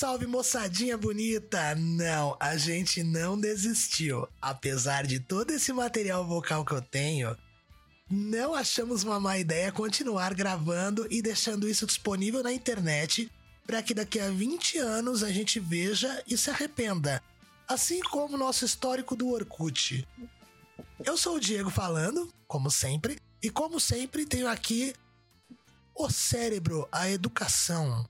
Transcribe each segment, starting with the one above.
salve, moçadinha bonita! Não, a gente não desistiu. Apesar de todo esse material vocal que eu tenho, não achamos uma má ideia continuar gravando e deixando isso disponível na internet para que daqui a 20 anos a gente veja e se arrependa. Assim como nosso histórico do Orkut. Eu sou o Diego falando, como sempre, e como sempre tenho aqui o cérebro, a educação,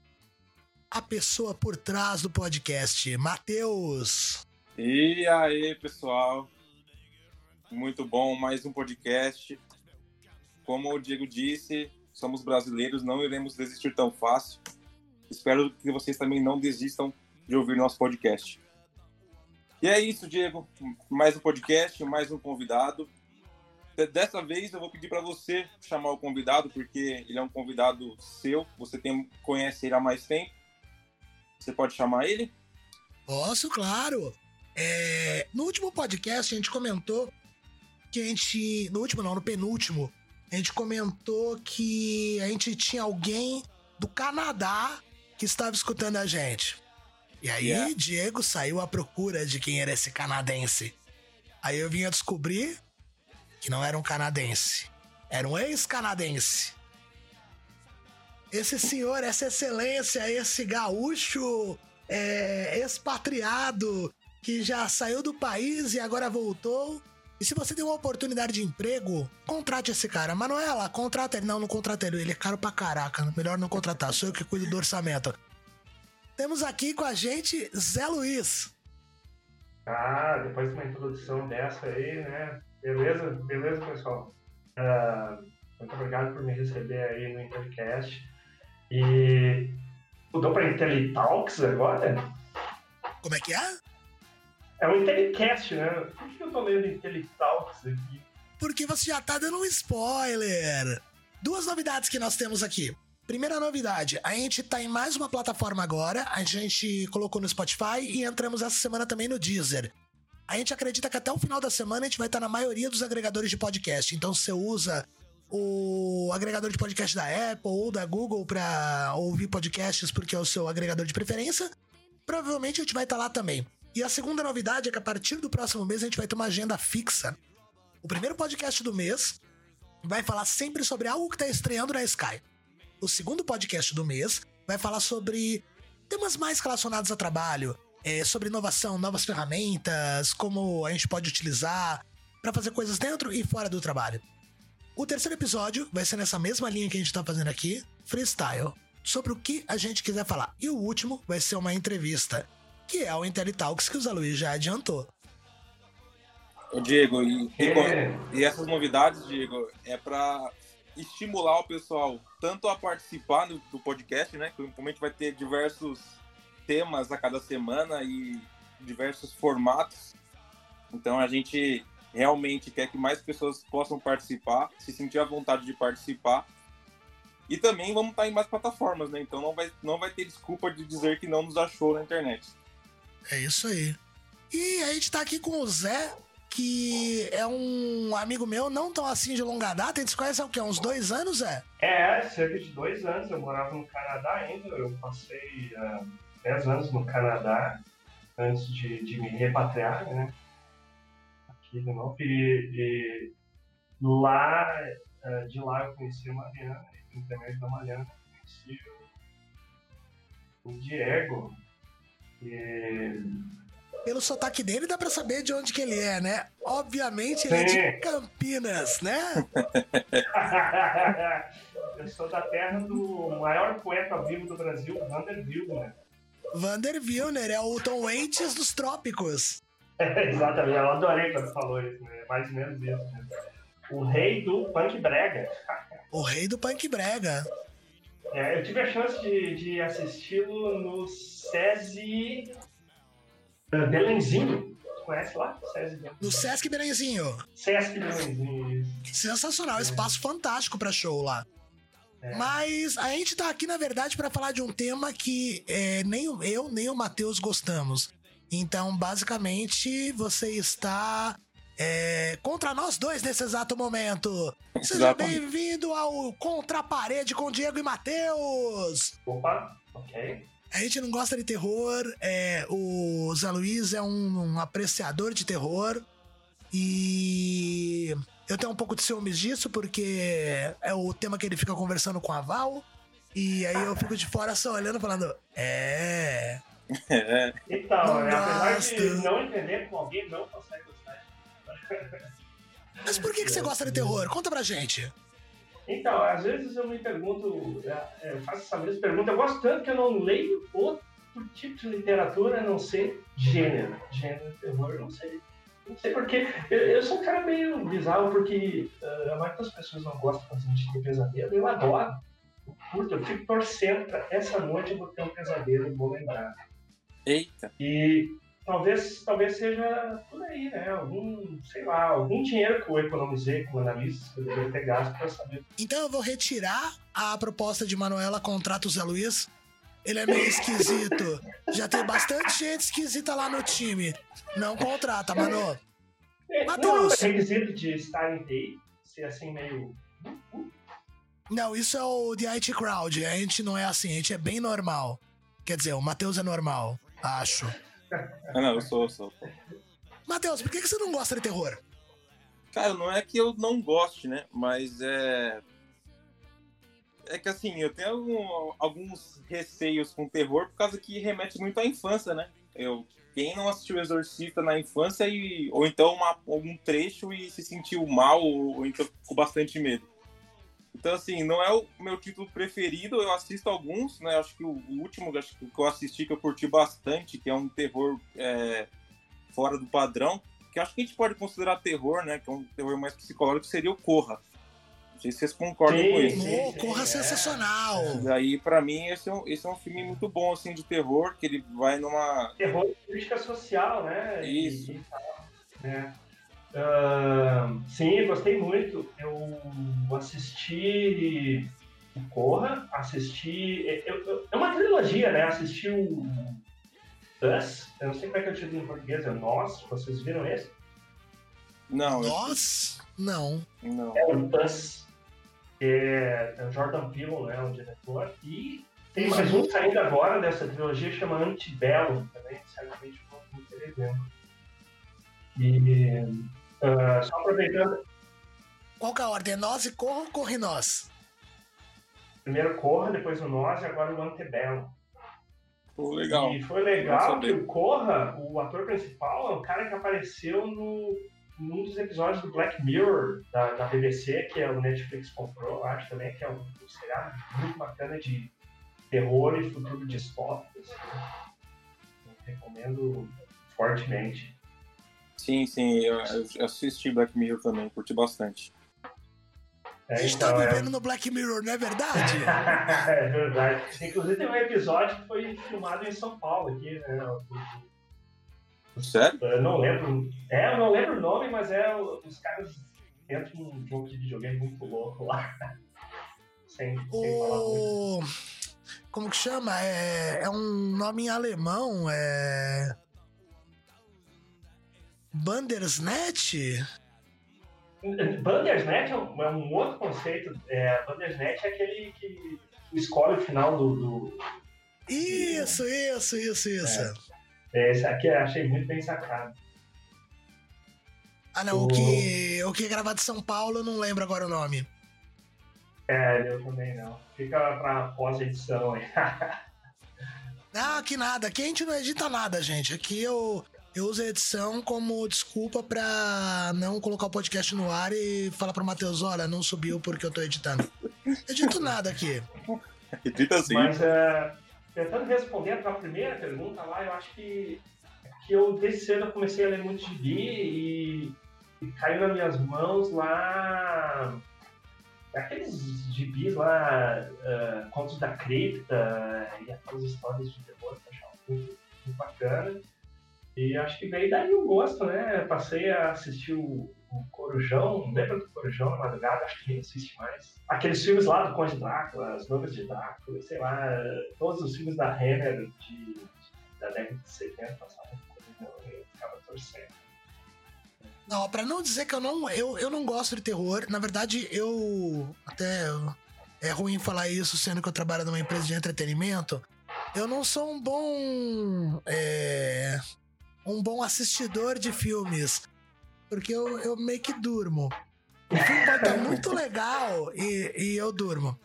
a pessoa por trás do podcast, Matheus. E aí, pessoal? Muito bom, mais um podcast. Como o Diego disse, somos brasileiros, não iremos desistir tão fácil. Espero que vocês também não desistam de ouvir nosso podcast. E é isso, Diego. Mais um podcast, mais um convidado. Dessa vez eu vou pedir para você chamar o convidado, porque ele é um convidado seu, você tem, conhece ele há mais tempo. Você pode chamar ele? Posso, claro. É, no último podcast a gente comentou que a gente. No último, não, no penúltimo, a gente comentou que a gente tinha alguém do Canadá que estava escutando a gente. E aí, yeah. Diego saiu à procura de quem era esse canadense. Aí eu vim a descobrir que não era um canadense, era um ex-canadense. Esse senhor, essa excelência, esse gaúcho é, expatriado que já saiu do país e agora voltou. E se você tem uma oportunidade de emprego, contrate esse cara. Manuela, contrata ele. Não, não contrata ele. Ele é caro pra caraca. Melhor não contratar. Sou eu que cuido do orçamento. Temos aqui com a gente Zé Luiz. Ah, depois de uma introdução dessa aí, né? Beleza, beleza, pessoal. Uh, muito obrigado por me receber aí no Intercast. E mudou para IntelliTalks agora? Como é que é? É o IntelliCast, né? Por que eu tô lendo IntelliTalks aqui? Porque você já tá dando um spoiler. Duas novidades que nós temos aqui. Primeira novidade, a gente tá em mais uma plataforma agora. A gente colocou no Spotify e entramos essa semana também no Deezer. A gente acredita que até o final da semana a gente vai estar na maioria dos agregadores de podcast. Então, se você usa o agregador de podcast da Apple ou da Google para ouvir podcasts porque é o seu agregador de preferência, provavelmente a gente vai estar lá também. E a segunda novidade é que a partir do próximo mês a gente vai ter uma agenda fixa. O primeiro podcast do mês vai falar sempre sobre algo que está estreando na Sky. O segundo podcast do mês vai falar sobre temas mais relacionados a trabalho, é, sobre inovação, novas ferramentas, como a gente pode utilizar para fazer coisas dentro e fora do trabalho. O terceiro episódio vai ser nessa mesma linha que a gente tá fazendo aqui, freestyle, sobre o que a gente quiser falar. E o último vai ser uma entrevista, que é o IntelliTalks que o Zé Luiz já adiantou. O Diego, e, é. e, essas novidades, Diego, é para estimular o pessoal tanto a participar do, do podcast, né? Que gente vai ter diversos temas a cada semana e diversos formatos. Então a gente realmente quer que mais pessoas possam participar, se sentir à vontade de participar. E também vamos estar em mais plataformas, né? Então não vai, não vai ter desculpa de dizer que não nos achou na internet. É isso aí. E a gente tá aqui com o Zé, que é um amigo meu, não tão assim de longa data. A gente se conhece há o quê? Uns dois anos, Zé? É, cerca de dois anos. Eu morava no Canadá ainda. Eu passei uh, dez anos no Canadá antes de, de me repatriar, né? Aqui de novo. E, e lá, é, de lá eu conheci a Mariana, e intermédio da Mariana eu conheci o, o Diego. E... Pelo sotaque dele dá pra saber de onde que ele é, né? Obviamente ele Sim. é de Campinas, né? eu sou da terra do maior poeta vivo do Brasil, Vander Wilner. Vander Wilner é o Tom Waits dos trópicos. Exatamente, eu adorei quando falou isso, né? mais ou menos isso. Né? O rei do punk brega. O rei do punk brega. É, eu tive a chance de, de assisti-lo no SESI Belenzinho. Conhece lá? SESI no Sesc Belenzinho. Sesc Belenzinho. Sensacional, é. espaço fantástico para show lá. É. Mas a gente tá aqui, na verdade, para falar de um tema que é, nem eu nem o Matheus gostamos. Então, basicamente, você está é, contra nós dois nesse exato momento. Seja bem-vindo ao Contra a Parede com Diego e Matheus. Opa, ok. A gente não gosta de terror. É, o Zé Luiz é um, um apreciador de terror. E eu tenho um pouco de ciúmes disso, porque é o tema que ele fica conversando com a Val. E aí eu fico de fora só olhando, falando: É. É. Então, Não né, apesar de não entender como alguém não consegue gostar. Mas por que, que você gosta de terror? Conta pra gente. Então, às vezes eu me pergunto, é, eu faço essa mesma pergunta, eu gosto tanto que eu não leio outro tipo de literatura a não ser gênero. Gênero, terror, eu não sei. Não sei porque. Eu, eu sou um cara meio bizarro, porque uh, a maioria das pessoas não gosta quando a gente tem pesadelo. Eu adoro. Eu curto, eu fico torcendo pra essa noite eu vou ter um pesadelo e vou lembrar. Eita. E talvez, talvez seja por aí, né? Algum, sei lá, algum dinheiro que eu economizei como analista, que eu deveria ter gasto pra saber. Então eu vou retirar a proposta de Manuela contrata o Zé Luiz. Ele é meio esquisito. Já tem bastante gente esquisita lá no time. Não contrata, Manu. É, Matheus. Não, é requisito de estar em TI, ser assim meio. Não, isso é o The IT Crowd. A gente não é assim, a gente é bem normal. Quer dizer, o Matheus é normal, acho. Ah, não, eu sou, eu sou. Matheus, por que que você não gosta de terror? Cara, não é que eu não goste, né? Mas é. É que assim, eu tenho algum- alguns receios com terror por causa que remete muito à infância, né? Eu, quem não assistiu Exorcista na infância e, ou então uma- algum trecho e se sentiu mal ou, ou então com bastante medo. Então, assim, não é o meu título preferido, eu assisto alguns, né? Acho que o, o último acho que eu assisti que eu curti bastante, que é um terror é, fora do padrão, que acho que a gente pode considerar terror, né? Que é um terror mais psicológico, seria o Corra. Não sei se vocês concordam Sim, com isso. sim. Corra é. sensacional. Daí, pra mim, esse é, um, esse é um filme muito bom, assim, de terror, que ele vai numa... Terror de crítica social, né? E- Isso. E, né? Ahn, sim, gostei muito. Eu assisti o Corra, assisti. eu- eu- é uma trilogia, né? Assisti o Us, eu não sei como é que é o título em português, é Nós, vocês viram esse? Não, Nós? Não. não. É o Us, é, é o Jordan Peele, né? O diretor. E tem mais um saindo agora dessa trilogia, chama Antibellum, também, certamente não vendo. E ah, só aproveitando, Qual que é a ordem? É nós e corra ou corre nós? primeiro Corra, depois o Nós e agora o Antebellum. Pô, legal. E foi legal que o Corra, o ator principal, é um cara que apareceu no, num dos episódios do Black Mirror da, da BBC, que é o Netflix comprou, acho também, que é um, um seriado muito bacana de terror e futuro distópico. Assim. Eu recomendo fortemente. Sim, sim, eu, eu assisti Black Mirror também, curti bastante. A É, gente tá então, é- vivendo no Black Mirror, não é verdade? é verdade. Inclusive tem um episódio que foi filmado em São Paulo aqui, né? Sério? Eu não lembro. É, eu não lembro o nome, mas é o- os caras dentro de um jogo de videogame muito louco lá. sem, sem falar muito. O. Como que chama? É, é um nome em alemão. É. Bandersnatch? Bandersnatch é um, é um outro conceito. É, Bandersnatch é aquele que escolhe o final do. do- Isso, isso, isso, isso. é, esse aqui eu achei muito bem sacado. Ah, não, o que, o que é gravado em São Paulo, eu não lembro agora o nome. É, eu também não. Fica pra pós-edição aí. Ah, que nada. Aqui a gente não edita nada, gente. Aqui eu, eu uso a edição como desculpa pra não colocar o podcast no ar e falar pro Matheus, olha, não subiu porque eu tô editando. Edito nada aqui. Acredita assim. Mas é, tentando responder a tua primeira pergunta lá, eu acho que, que eu desde cedo eu comecei a ler muito gibi e, e caiu nas minhas mãos lá aqueles gibis lá, uh, Contos da Cripta e aquelas histórias de terror que eu achava muito, muito bacana. E acho que veio daí o gosto, né? Passei a assistir o, o Corujão, lembra do Corujão na madrugada? Acho que nem assiste mais. Aqueles filmes lá do Conde Drácula, As Noivas de Drácula, sei lá, todos os filmes da Hammer de, da década de 70 passavam eu ficava torcendo. Não, pra não dizer que eu não, eu, eu não gosto de terror, na verdade eu até é ruim falar isso sendo que eu trabalho numa empresa de entretenimento, eu não sou um bom. É, um bom assistidor de filmes. Porque eu, eu meio que durmo. O filme pode estar muito legal e, e eu durmo.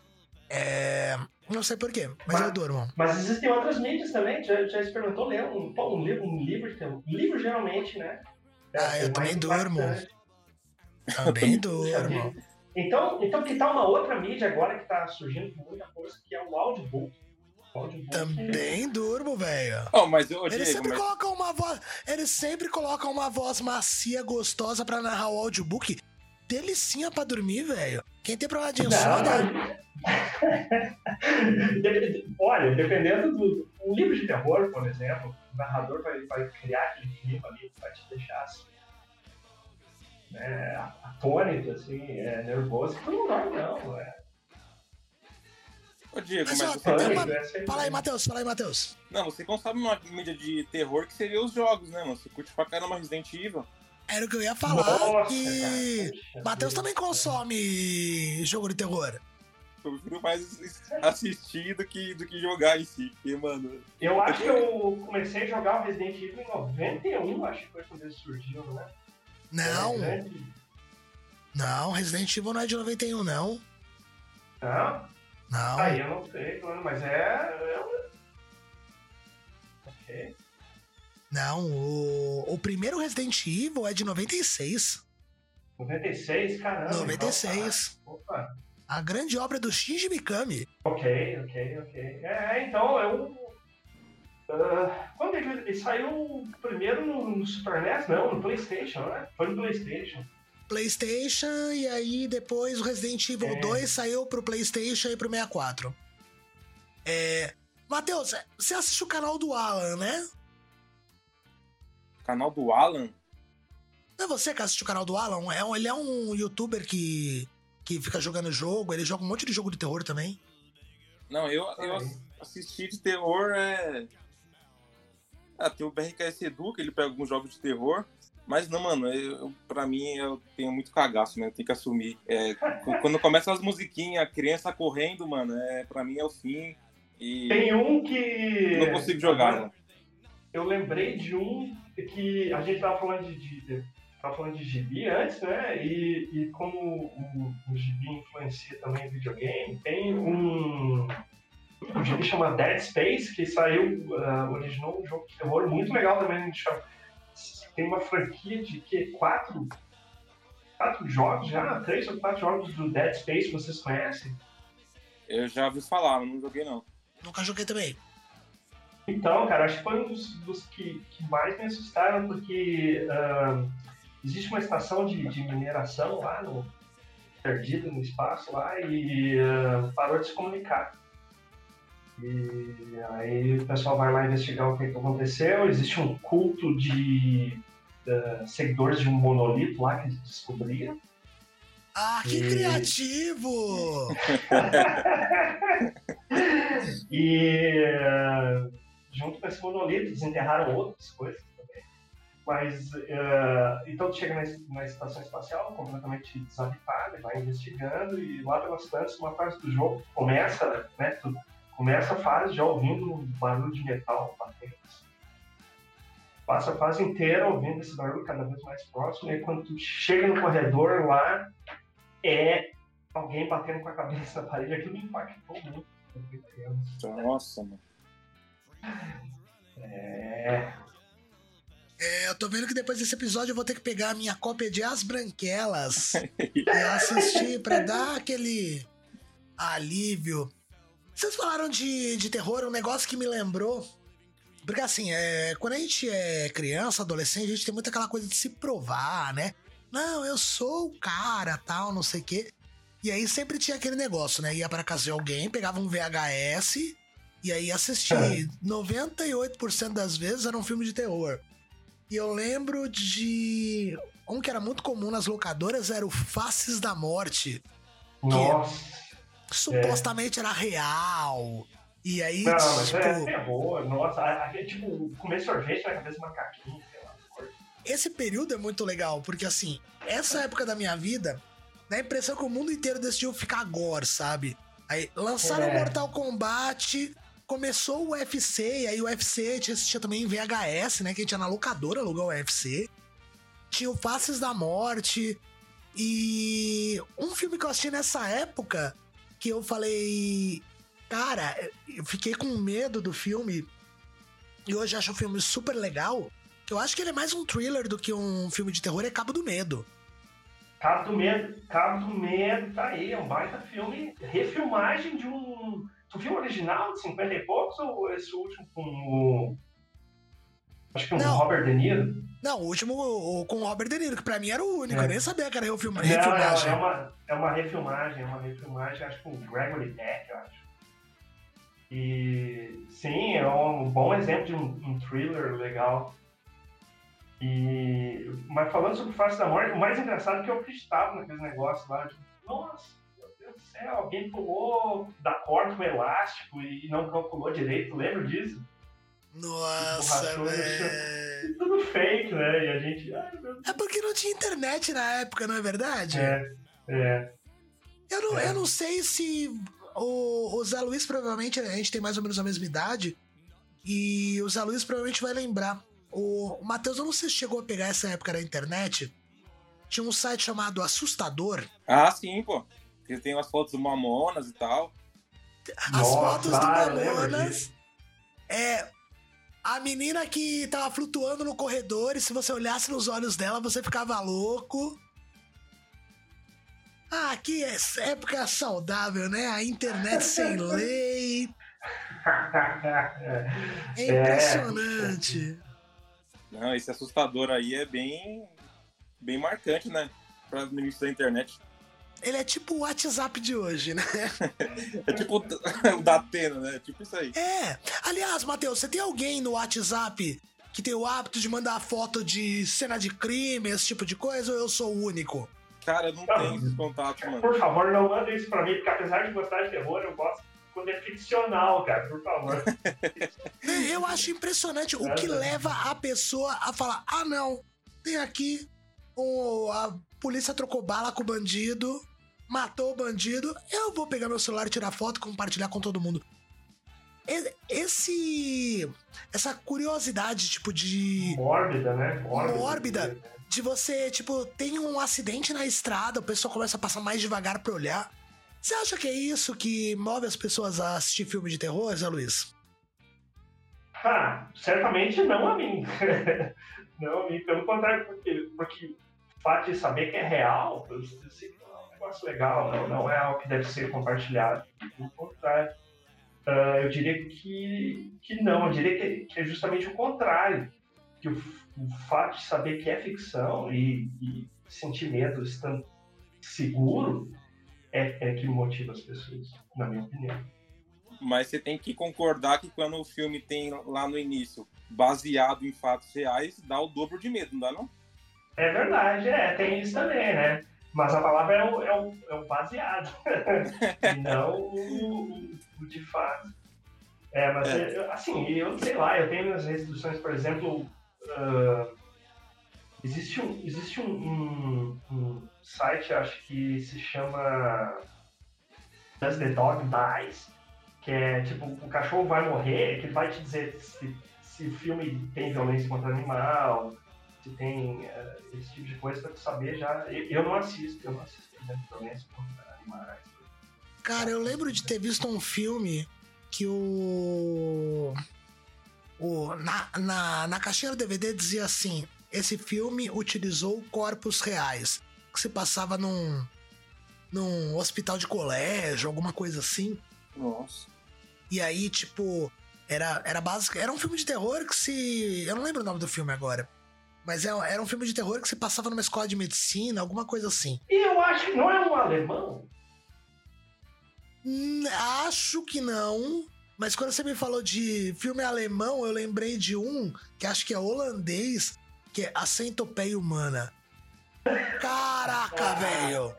É, não sei porquê, mas, Mas- eu durmo. Mas existem outras mídias também. Já, já experimentou ler um, um livro, um livro, livro geralmente, né? Ah, eu é também durmo. Também durmo. Então, então que tal uma outra mídia agora que tá surgindo com muita força, que é o audiobook. Também durmo, velho. Oh, mas, ô, Eles Diego, sempre mas, colocam uma voz. Eles sempre colocam uma voz macia, gostosa pra narrar o audiobook. Delicinha pra dormir, velho. Quem tem problema de insônia. Olha, dependendo do. Um livro de terror, por exemplo, o narrador vai, vai criar aquele clima ali que vai te deixar assim, né, atônito, assim, é, nervoso. Tu não dorme, não. É, ô, Diego, Mas, mas ó, pânico, uma- é Fala aí, Matheus, fala aí, Matheus. Não, você consome uma mídia de terror que seria os jogos, né, mano? Você curte pra caramba Resident Evil. Era o que eu ia falar. Nossa, que Matheus também consome jogo de terror. Eu prefiro mais assistir do que, do que jogar em si. Porque, mano, Eu acho que eu comecei a jogar o Resident Evil em 91, acho que foi quando ele surgiu, né? Não, É não, Resident Evil não é de 91, não. Não? Não. Aí eu não sei, mano, mas é. é... Ok. Não, o, o primeiro Resident Evil é de 96. 96, caramba. então, 96. tá. Opa. A grande obra do Shinji Mikami. Ok, ok, ok. É, então eu. ah, quando ele, ele saiu primeiro no, no Super NES? Não, no PlayStation, né? Foi no PlayStation. PlayStation e aí depois o Resident Evil É. 2 saiu pro PlayStation e pro 64. É. Matheus, você assiste o canal do Alan, né? canal do Alan. Não é você que assiste o canal do Alan? É um- ele é um youtuber que, que fica jogando jogo, ele joga um monte de jogo de terror também. Não, eu, eu Aí. assisti de terror é. Ah, tem o BRKS Edu, que ele pega alguns jogos de terror. Mas não, mano, eu, pra mim eu tenho muito cagaço, né? Eu tenho que assumir. É, qu- quando começam as musiquinhas, a criança correndo, mano, é, pra mim é o fim. E Tem um que. não consigo jogar, mano. Eu lembrei de um que a gente tava falando de, de- tava falando de gibi antes, né? E, e como o, o gibi influencia também o videogame, tem um. Um gibi chama Dead Space, que saiu, ah, originou um jogo de terror muito legal também. chama- Tem uma franquia de que quatro, quatro jogos já, três ou quatro jogos do Dead Space, vocês conhecem? Eu já ouvi falar, mas não joguei não. Nunca joguei também. Então, cara, acho que foi um dos, dos que, que mais me assustaram, porque ahn, existe uma estação de, de mineração lá, no, perdida no espaço lá, e ahn, parou de se comunicar. E aí o pessoal vai lá investigar o que, que aconteceu. Existe um culto de ah, seguidores de um monolito lá que eles descobriram. Ah, que E- criativo! E eh, junto com esse monolito, desenterraram outras coisas também. Mas, eh, então tu chega na, na estação espacial completamente desabitada, vai investigando, e lá pelas tantas, uma fase do jogo começa, né, tu começa a fase já ouvindo um barulho de metal batendo. assim. Passa a fase inteira ouvindo esse barulho cada vez mais próximo, e aí quando tu chega no corredor lá, é alguém batendo com a cabeça na parede, aquilo me impactou muito. Nossa, mano. É. É, eu tô vendo que depois desse episódio eu vou ter que pegar a minha cópia de As Branquelas e assistir pra dar aquele alívio. Vocês falaram de, de terror, um negócio que me lembrou. Porque assim, é, quando a gente é criança, adolescente, a gente tem muito aquela coisa de se provar, né? Não, eu sou o cara, tal, não sei o quê. E aí sempre tinha aquele negócio, né? Ia pra casa de alguém, pegava um VHS e aí assistia. É. 98% das vezes era um filme de terror. E eu lembro de. Um que era muito comum nas locadoras era o Faces da Morte. Nossa. que supostamente era real. E aí, Não, tipo, é terror. Nossa, aquele tipo, comer sorvete na cabeça do macaquinho, sei lá. esse período é muito legal, porque assim, essa época da minha vida, dá a impressão que o mundo inteiro decidiu ficar gore, sabe? Aí lançaram É. Mortal Kombat, começou o UFC, e aí o UFC a gente assistia também em VHS, né? Que a gente ia na locadora alugar o UFC. Tinha o Faces da Morte. E um filme que eu assisti nessa época, que eu falei, cara, eu fiquei com medo do filme. E hoje acho o filme super legal. Eu acho que ele é mais um thriller do que um filme de terror, é Cabo do Medo. Cabo do Medo, Cabo do Medo, tá aí, é um baita filme, refilmagem de um. Tu viu o original de 50 e poucos ou esse último com o. Acho que com Não. o Robert De Niro? Não, o último com o Robert De Niro, que pra mim era o único, É. eu nem sabia que era refilma- Não, é, refilmagem. é, uma, é uma refilmagem, é uma refilmagem, acho que com o Gregory Peck, eu acho. E sim, é um bom exemplo de um, um thriller legal. E, mas falando sobre o Face da Morte, o mais engraçado é que eu acreditava naqueles negócios lá. Tipo, Nossa, meu Deus do céu, alguém pulou da corda com elástico e não calculou direito, lembra disso? Nossa, Borrachudo, velho. Tudo fake, né? E a gente. Ai. É porque não tinha internet na época, não é verdade? É, é. Eu, não, É. eu não sei se o, o Zé Luiz, provavelmente, a gente tem mais ou menos a mesma idade. E o Zé Luiz provavelmente vai lembrar. O, o Matheus, eu não sei se chegou a pegar essa época da internet. Tinha um site chamado Assustador. Ah, sim, pô. Porque tem umas fotos do Mamonas e tal. As Nossa, fotos do ah, Mamonas. É. A menina que tava flutuando no corredor e se você olhasse nos olhos dela, você ficava louco. Ah, que é- época saudável, né? A internet sem lei. É É. impressionante. Não, esse assustador aí é bem, bem marcante, né? Para no início da internet. Ele é tipo o WhatsApp de hoje, né? É tipo o da Atena, né? Tipo isso aí. É. Aliás, Matheus, você tem alguém no WhatsApp que tem o hábito de mandar foto de cena de crime, esse tipo de coisa, ou eu sou o único? Cara, eu não tenho esses contatos, mano. Por favor, não manda isso pra mim, porque apesar de gostar de terror, eu gosto quando é ficcional, cara, por favor. Eu acho impressionante o que leva a pessoa a falar: ah, não, tem aqui um, a polícia trocou bala com o bandido, matou o bandido, eu vou pegar meu celular, tirar foto e compartilhar com todo mundo. E- Esse. Essa curiosidade, tipo, de. Mórbida, né? Mórbida. De você, tipo, tem um acidente na estrada, o pessoal começa a passar mais devagar pra olhar. Você acha que é isso que move as pessoas a assistir filme de terror, Zé Luiz? Ah, certamente não a mim. não a mim, pelo contrário, porque, porque o fato de saber que é real, eu, sei que não é um negócio legal, não, não é algo que deve ser compartilhado. Pelo contrário. Ah, eu diria que, que não, eu diria que, que é justamente o contrário. Que o, o fato de saber que é ficção e, e sentir medo estando seguro é, é que motiva as pessoas, na minha opinião. Mas você tem que concordar que quando o filme tem lá no início baseado em fatos reais, dá o dobro de medo, não dá não? É verdade, é, tem isso também, né? Mas a palavra é o, é o, é o baseado, não o, o- de fato. É, mas É. assim, eu sei lá, eu tenho minhas restrições, por exemplo, ah, existe um, existe um, um- um site, acho que se chama Does the Dog Dies? Que é tipo, o cachorro vai morrer, que ele vai te dizer se, se o filme tem violência contra animal, se tem eh, esse tipo de coisa pra tu saber já. Eu, eu não assisto, eu não assisto exemplo, violência contra animais. Cara, eu lembro de ter visto um filme que o. o na, na, na caixinha do DVD dizia assim: esse filme utilizou corpos reais. Que se passava num. num hospital de colégio, alguma coisa assim. Nossa. E aí, tipo, era, era básico. Era um filme de terror que se. Eu não lembro o nome do filme agora. Mas é- era um filme de terror que se passava numa escola de medicina, alguma coisa assim. E eu acho que não é um alemão. Hum, acho que não. Mas quando você me falou de filme alemão, eu lembrei de um que acho que é holandês, que é A Centopeia Humana. Caraca, Ah. velho!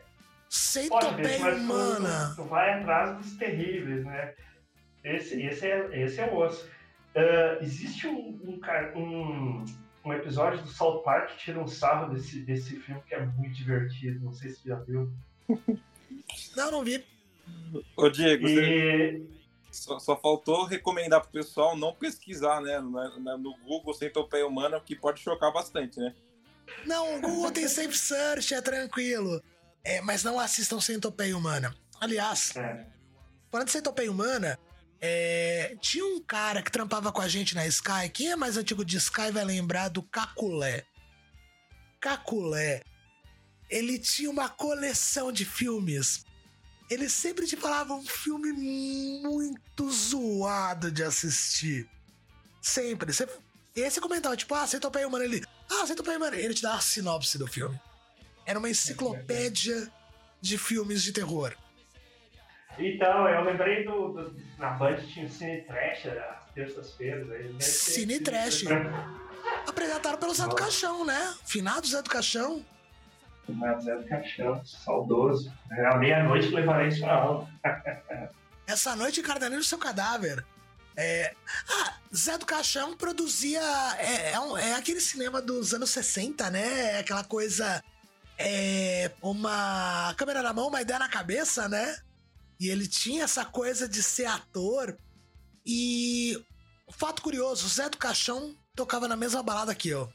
Centopeia Humana! tu, tu vai atrás dos terríveis, né? Esse, esse, é, esse é o osso. Ah, existe um, um, um, um episódio do South Park que tira um sarro desse, desse filme que é muito divertido. Não sei se você já viu. Não, não vi. Ô, Diego, você, E Só, só faltou recomendar pro pessoal não pesquisar, né? No, no Google centopeia humana, que pode chocar bastante, né? Não, o Google tem sempre search, é tranquilo. É, mas não assistam centopeia humana. Aliás, É. falando de centopeia humana, é, tinha um cara que trampava com a gente na Sky. Quem é mais antigo de Sky vai lembrar do Caculé. Caculé. Ele tinha uma coleção de filmes. Ele sempre te falava um filme muito zoado de assistir. Sempre. Você- E aí você comentava, tipo, ah, centopeia humana. Ele, ah, centopeia humana. Ele te dava a sinopse do filme. Era uma enciclopédia de filmes de terror. Então, eu lembrei do, do- Na Band tinha o Cine Trash às terças-feiras. Cine sido- Trash. Apresentado pelo Zé do. Caixão, né? Finado Zé do Caixão. Mas Zé do Caixão, saudoso. À meia-noite levarei isso pra aula. Essa noite encarnaria no seu cadáver. É... Ah, Zé do Caixão produzia. É, é, um- é aquele cinema dos anos 60, né? É aquela coisa. É. Uma câmera na mão, uma ideia na cabeça, né? E ele tinha essa coisa de ser ator. E. Fato curioso: Zé do Caixão tocava na mesma balada que eu.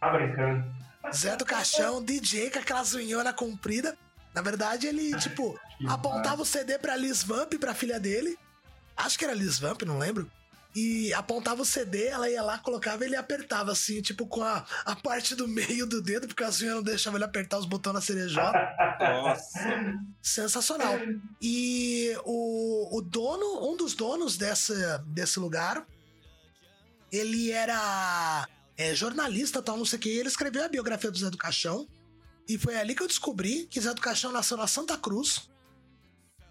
Tá brincando. Zé do Caixão, DJ com aquela zunhona comprida. Na verdade, ele, tipo, Que apontava o CD pra Liz Vamp, pra filha dele. Acho que era Liz Vamp, não lembro. E apontava o CD, ela ia lá, colocava e ele apertava assim, tipo, com a, a parte do meio do dedo, porque a zunha não deixava ele apertar os botões na cerejota. Nossa. Sensacional. E o, o dono, um dos donos dessa, desse lugar, ele era é, jornalista, tal, não sei o que. Ele escreveu a biografia do Zé do Caixão. E foi ali que eu descobri que Zé do Caixão nasceu na Santa Cruz,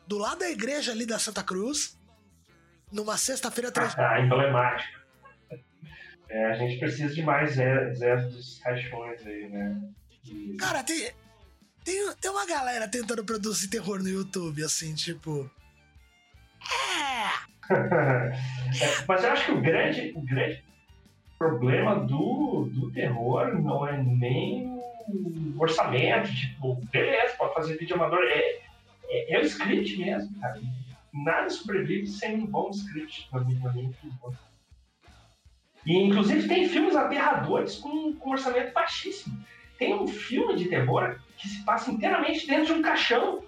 do lado da igreja ali da Santa Cruz, numa sexta-feira. três- Ah, emblemático. É, a gente precisa de mais Zé, Zé dos caixões aí, né? E- Cara, tem, tem, tem uma galera tentando produzir terror no YouTube, assim, tipo. É! É, mas eu acho que o grande, o grande problema do, do terror não é nem o orçamento, tipo, beleza, pode fazer vídeo amador, é, é, é o script mesmo, cara. Nada sobrevive sem um bom script, minha, na minha opinião. E, inclusive, tem filmes aterradores com, com orçamento baixíssimo. Tem um filme de terror que se passa inteiramente dentro de um caixão.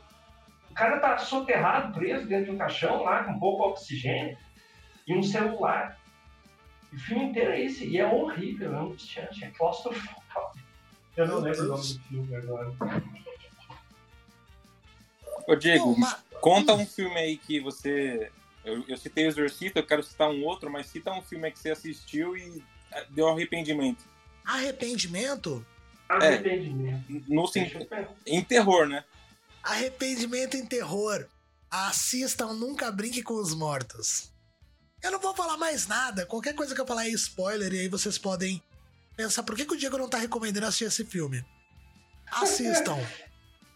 O cara tá soterrado, preso dentro de um caixão lá, com pouco oxigênio e um celular. O filme inteiro é esse, e é horrível, é angustiante, é claustrofóbico. Eu não lembro o nome do filme agora. Ô, Diego, Pô, ma- conta um filme aí que você. Eu, eu citei o Exorcista, eu quero citar um outro, mas cita um filme aí que você assistiu e eh, deu arrependimento. Arrependimento? Arrependimento. No, sim- Deixa eu pensar. em terror, né? Arrependimento em terror. Assistam Nunca Brinque com os Mortos. Eu não vou falar mais nada. Qualquer coisa que eu falar é spoiler, e aí vocês podem pensar por que, que o Diego não tá recomendando assistir esse filme. Assistam.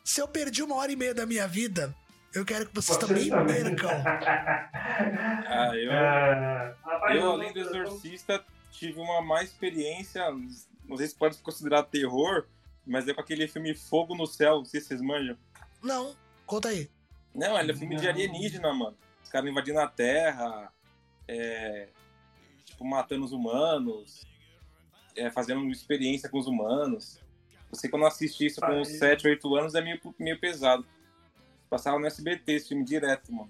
Se eu perdi uma hora e meia da minha vida, eu quero que vocês, também percam. Ah, eu, Ah, eu, não- além do eu Exorcista, tive uma má experiência. Não sei se pode se considerar terror, mas é com aquele filme Fogo no Céu, não sei se vocês manjam. Não, conta aí. Não, ele é filme de Não. alienígena, mano. Os caras invadindo a Terra, é, tipo, matando os humanos, é, fazendo experiência com os humanos. Você, quando assiste isso com Ah, uns e- 7, 8 anos, é meio, meio pesado. Passava no SBT esse filme direto, mano.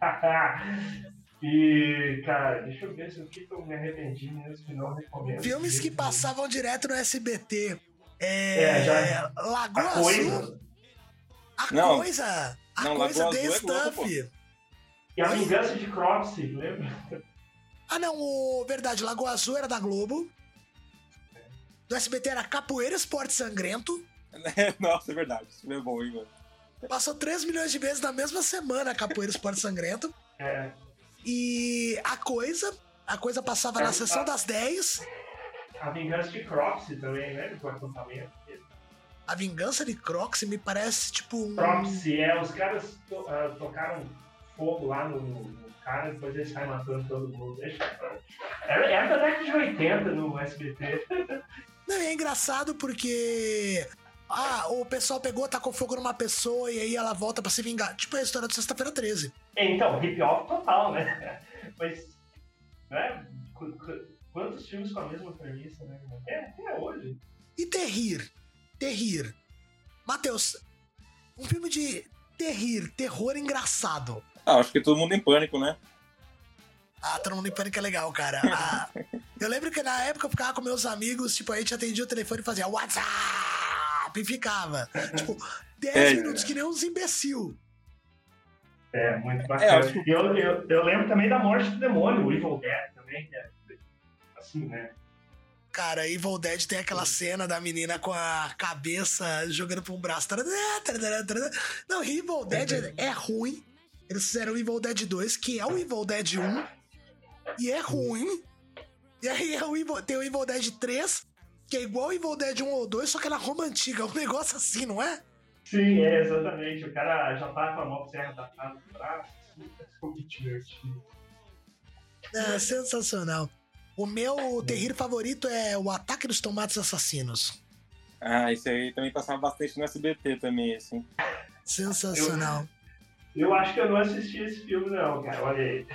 e, cara, deixa eu ver se o que eu me arrependi mesmo que não recomendo. Filmes que passavam direto no SBT. É. É, já- Lagoa A Azul. coisa. A Não. coisa. A Não, coisa Lagoa The Azul é Stuff. E a Oi? vingança de Cropsy, lembra? Ah, não, o verdade, Lagoa Azul era da Globo. Do SBT era Capoeira Esporte Sangrento. Nossa, é verdade. Isso é bom, hein, mano. Passou 3 milhões de vezes na mesma semana Capoeira Esporte Sangrento. É. E a coisa. A coisa passava na sessão das 10. A vingança de Cropsy também, né? Do acampamento. A vingança de Crocs me parece tipo um. Cropsy, é, os caras to- ah, tocaram fogo lá no, no cara, depois eles saem matando todo mundo. Era, era da década de 80 no SBT. Não, e é engraçado porque Ah, o pessoal pegou, tacou fogo numa pessoa e aí ela volta pra se vingar. Tipo a história do Sexta-feira 13. Então, hip-hop total, né? Mas, né? Quantos filmes com a mesma premissa, né? É, até hoje. E Terrir? Terrir. Matheus, um filme de terrir, terror engraçado. Ah, acho que todo mundo em pânico, né? Ah, todo mundo em pânico é legal, cara. Ah, eu lembro que na época eu ficava com meus amigos, tipo, a gente atendia o telefone e fazia WhatsApp e ficava. Tipo, 10 é, minutos, que nem uns imbecil. É, muito bacana. É, eu, eu, eu, lembro também da morte do demônio, o Evil Dead também, que é assim, né? Cara, Evil Dead tem aquela cena da menina com a cabeça jogando pra um braço. Não, Evil Dead é ruim. Eles fizeram o Evil Dead 2, que é o Evil Dead 1, e é ruim. E aí é o Evil, tem o Evil Dead 3, que é igual o Evil Dead 1 ou 2, só que ela é Roma antiga, um negócio assim, não é? Sim, é, exatamente. O cara já tá com a mão serra da cara no braço, ficou muito divertido. É, sensacional. O meu terrir favorito é o Ataque dos Tomates Assassinos. Ah, isso aí também passava bastante no SBT também, assim. Sensacional. Eu, acho que eu não assisti esse filme, não, cara. Olha aí.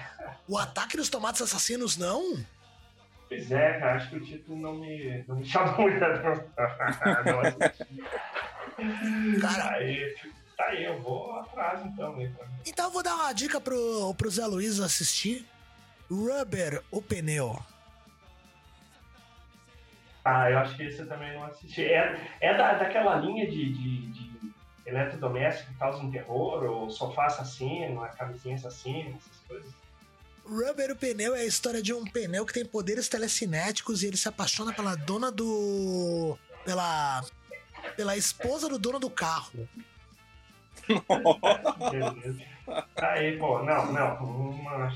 O Ataque dos Tomates Assassinos, não? Pois é, cara, acho que o título não me, não me chamou muito a atenção. não assisti. Cara, aí, tá aí, eu vou atrás então. Né, então eu vou dar uma dica pro, pro Zé Luiz assistir. Rubber, o pneu. Ah, eu acho que esse eu também não assisti. É, é da, daquela linha de, de, de eletrodoméstico que causam terror, ou sofá assassino, a camisinha assassina, essas coisas. Rubber o pneu é a história de um pneu que tem poderes telecinéticos e ele se apaixona pela dona do. pela. pela esposa do dono do carro. Beleza. Aí, pô, não, não. Uma,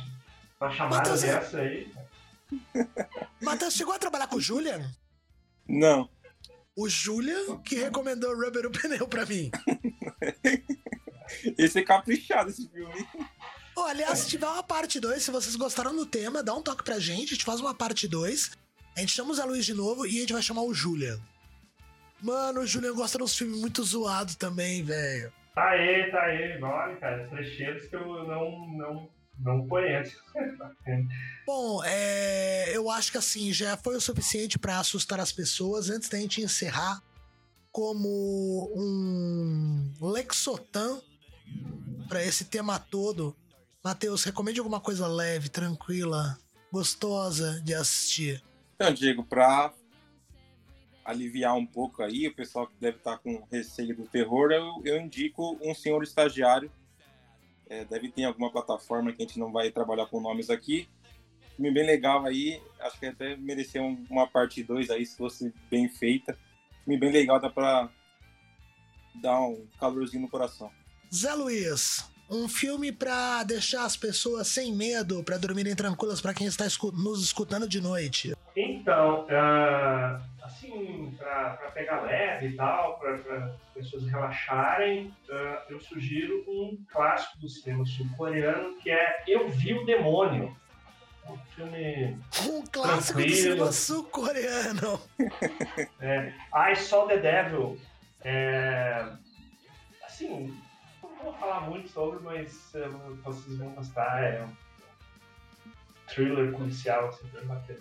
uma chamada Mateus, dessa aí. Matheus, chegou a trabalhar com o Julian? Não. O Julian que recomendou Rubber o pneu pra mim. esse é caprichado esse filme. Oh, aliás, se tiver uma parte 2, se vocês gostaram do tema, dá um toque pra gente, a gente faz uma parte 2. A gente chama o Zé Luiz de novo e a gente vai chamar o Julian. Mano, o Julian gosta de uns filmes muito zoados também, velho. Tá aí, tá aí. Olha, cara, trecheiros que eu não, não não conhece. Bom, é, eu acho que assim, já foi o suficiente para assustar as pessoas. Antes da gente encerrar, como um Lexotan para esse tema todo, Matheus, recomende alguma coisa leve, tranquila, gostosa de assistir. Então, Diego, para aliviar um pouco aí, o pessoal que deve estar com receio do terror, eu, eu indico um senhor estagiário é, deve ter alguma plataforma que a gente não vai trabalhar com nomes aqui. Filme bem legal aí, acho que até merecer uma parte 2 aí, se fosse bem feita. Filme bem legal, dá pra dar um calorzinho no coração. Zé Luiz, um filme para deixar as pessoas sem medo, para dormirem tranquilas, para quem está nos escutando de noite. Então, uh, assim, para pegar leve e tal, para as pessoas relaxarem, uh, eu sugiro um clássico do cinema sul-coreano que é Eu Vi o Demônio. Um filme. Um clássico tranquilo. do cinema sul-coreano. é, I Saw the Devil. É, assim, não vou falar muito sobre, mas uh, vocês vão gostar. É um thriller policial, assim, bem bacana.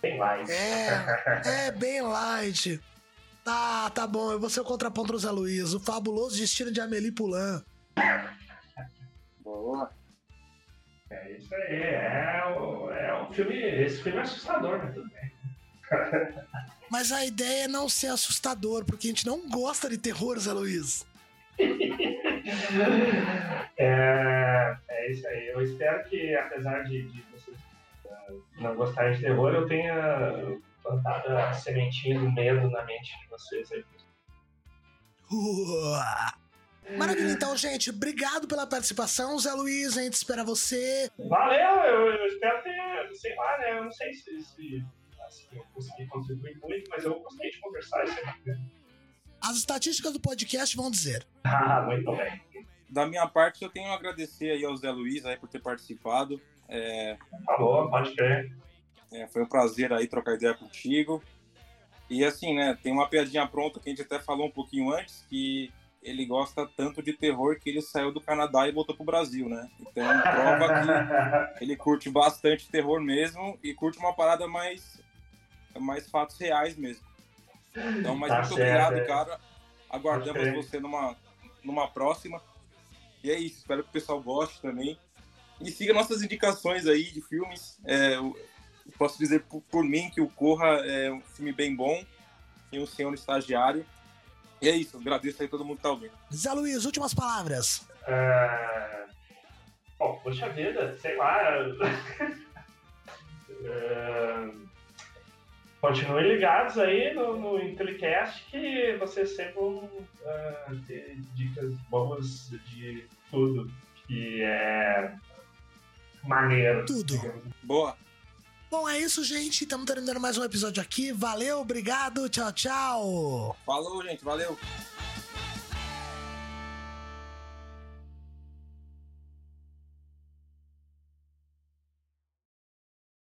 Bem light. É, é bem light. Tá, tá bom, eu vou ser o contraponto do Zé Luiz. O fabuloso destino de Amélie Poulain. Boa. É isso aí, é, é um filme. Esse filme é assustador, né? Tudo bem. Mas a ideia é não ser assustador, porque a gente não gosta de terror, Zé Luiz. É, é isso aí. Eu espero que, apesar de, de não gostarem de terror, eu tenha plantado a sementinha do medo na mente de vocês aí. Maravilha, então, gente. Obrigado pela participação, Zé Luiz. A gente espera você. Valeu, eu, eu espero ter, sei lá, né? Eu não sei se, se assim, eu consegui contribuir muito, mas eu gostei de conversar isso aqui. As estatísticas do podcast vão dizer. Ah, muito bem. Da minha parte, eu tenho a agradecer aí ao Zé Luiz aí por ter participado. É... Falou, pode crer. É, foi um prazer aí trocar ideia contigo. E assim, né, tem uma piadinha pronta que a gente até falou um pouquinho antes, que ele gosta tanto de terror que ele saiu do Canadá e voltou pro Brasil, né? Então prova que ele curte bastante terror mesmo e curte uma parada mais, mais fatos reais mesmo. Então, mas Tá muito certo, obrigado, é. cara. Aguardamos crer. você numa, numa próxima. E é isso, espero que o pessoal goste também. E siga nossas indicações aí de filmes. É, eu posso dizer por, por mim que o Corra é um filme bem bom. Tem o Senhor Estagiário. E é isso, agradeço aí todo mundo que tá ouvindo. Zé Luiz, últimas palavras. Ah, Bom, poxa vida, sei lá. Ah, Continuem ligados aí no, no Intelicast que vocês sempre vão ah, ter dicas boas de tudo que é maneiro. Tudo. digamos. Boa! Bom, é isso, gente. Estamos terminando mais um episódio aqui. Valeu, obrigado, tchau, tchau. Falou, gente, valeu!